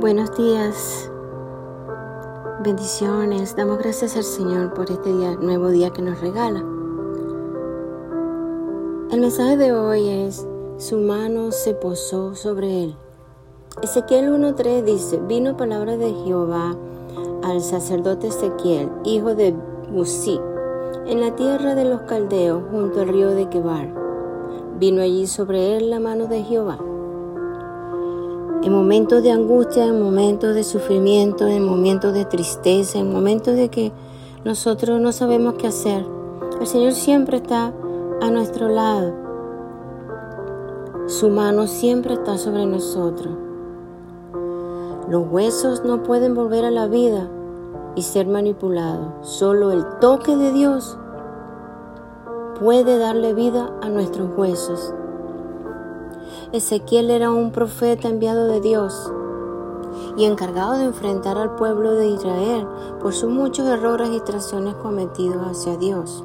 Buenos días, bendiciones. Damos gracias al Señor por este día, nuevo día que nos regala. El mensaje de hoy es, su mano se posó sobre él. Ezequiel 1.3 dice, vino palabra de Jehová al sacerdote Ezequiel, hijo de Buzi, en la tierra de los caldeos, junto al río de Quebar. Vino allí sobre él la mano de Jehová en momentos de angustia, en momentos de sufrimiento, en momentos de tristeza, en momentos de que nosotros no sabemos qué hacer. El Señor siempre está a nuestro lado. Su mano siempre está sobre nosotros. Los huesos no pueden volver a la vida y ser manipulados. Solo el toque de Dios puede darle vida a nuestros huesos. Ezequiel era un profeta enviado de Dios y encargado de enfrentar al pueblo de Israel por sus muchos errores y traiciones cometidos hacia Dios.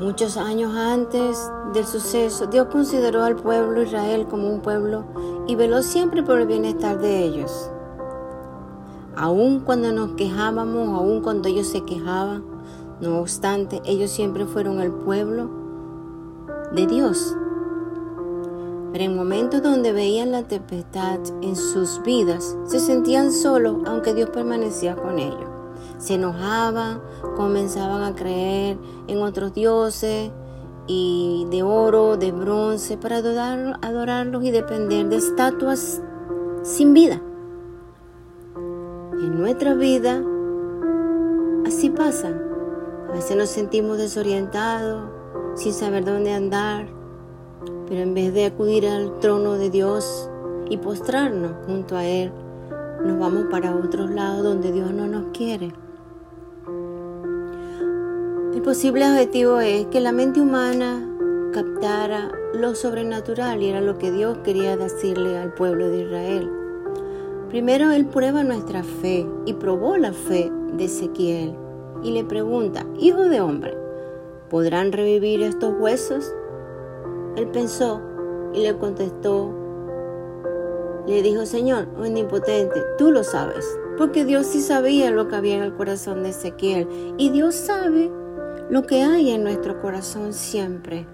Muchos años antes del suceso, Dios consideró al pueblo Israel como un pueblo y veló siempre por el bienestar de ellos. Aun cuando nos quejábamos, aun cuando ellos se quejaban, no obstante, ellos siempre fueron el pueblo de Dios. Pero en momentos donde veían la tempestad en sus vidas, se sentían solos aunque Dios permanecía con ellos. Se enojaban, comenzaban a creer en otros dioses y de oro, de bronce, para adorarlos y depender de estatuas sin vida. En nuestra vida así pasa. A veces nos sentimos desorientados, sin saber dónde andar, pero en vez de acudir al trono de Dios y postrarnos junto a Él, nos vamos para otros lados donde Dios no nos quiere. El posible objetivo es que la mente humana captara lo sobrenatural y era lo que Dios quería decirle al pueblo de Israel. Primero Él prueba nuestra fe y probó la fe de Ezequiel y le pregunta, hijo de hombre, ¿podrán revivir estos huesos? Él pensó y le contestó, le dijo, Señor, omnipotente, tú lo sabes, porque Dios sí sabía lo que había en el corazón de Ezequiel y Dios sabe lo que hay en nuestro corazón siempre.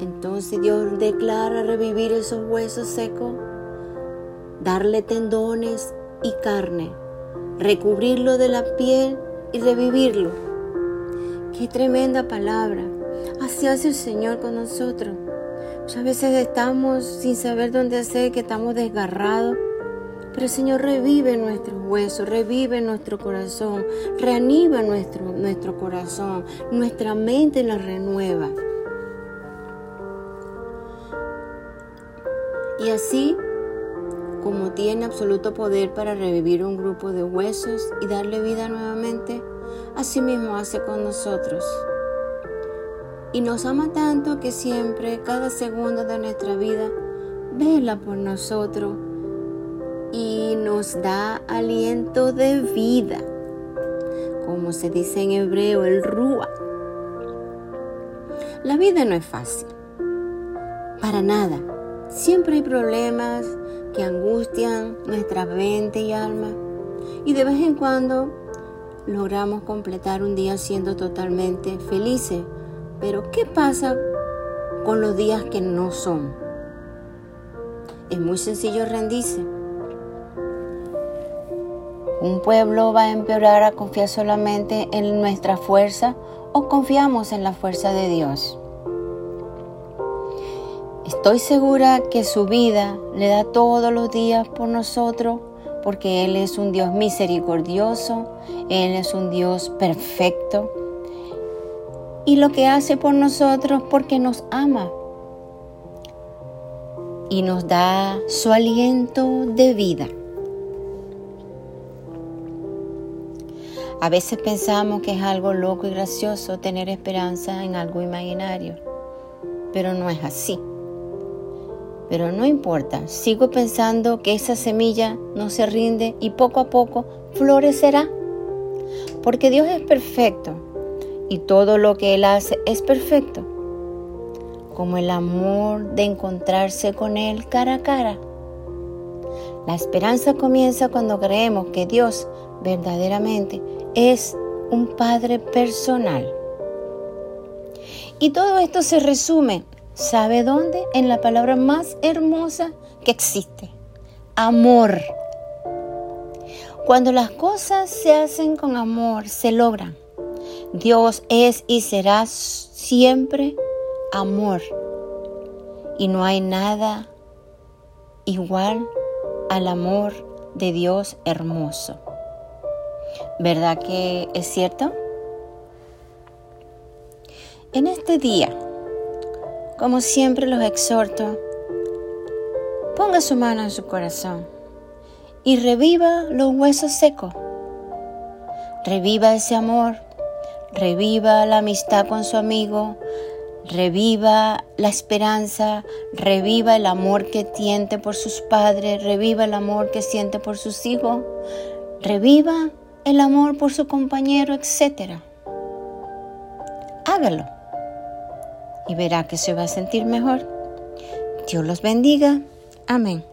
Entonces Dios declara revivir esos huesos secos, darle tendones y carne, recubrirlo de la piel y revivirlo Qué tremenda palabra. Así hace el Señor con nosotros. Muchas veces estamos sin saber dónde hacer, que estamos desgarrados. Pero el Señor revive nuestros huesos, revive nuestro corazón, reanima nuestro, nuestro corazón, nuestra mente la renueva. Y así como tiene absoluto poder para revivir un grupo de huesos y darle vida nuevamente, así mismo hace con nosotros. Y nos ama tanto que siempre, cada segundo de nuestra vida, vela por nosotros y nos da aliento de vida, como se dice en hebreo, el rúa. La vida no es fácil, para nada. Siempre hay problemas que angustian nuestra mente y alma. Y de vez en cuando logramos completar un día siendo totalmente felices. Pero ¿qué pasa con los días que no son? Es muy sencillo rendirse. Un pueblo va a empeorar a confiar solamente en nuestra fuerza o confiamos en la fuerza de Dios. Estoy segura que su vida le da todos los días por nosotros porque Él es un Dios misericordioso, Él es un Dios perfecto. Y lo que hace por nosotros porque nos ama y nos da su aliento de vida. A veces pensamos que es algo loco y gracioso tener esperanza en algo imaginario, pero no es así. Pero no importa, sigo pensando que esa semilla no se rinde y poco a poco florecerá. Porque Dios es perfecto y todo lo que Él hace es perfecto. Como el amor de encontrarse con Él cara a cara La esperanza comienza cuando creemos que Dios verdaderamente es un Padre personal. Y todo esto se resume, ¿sabe dónde? En la palabra más hermosa que existe, amor. Cuando las cosas se hacen con amor, se logran. Dios es y será siempre amor. Y no hay nada igual al amor de Dios hermoso. ¿Verdad que es cierto? En este día, como siempre los exhorto, ponga su mano en su corazón y reviva los huesos secos. Reviva ese amor, reviva la amistad con su amigo, reviva la esperanza, reviva el amor que siente por sus padres, reviva el amor que siente por sus hijos, reviva el amor por su compañero, etc. Hágalo y verá que se va a sentir mejor. Dios los bendiga. Amén.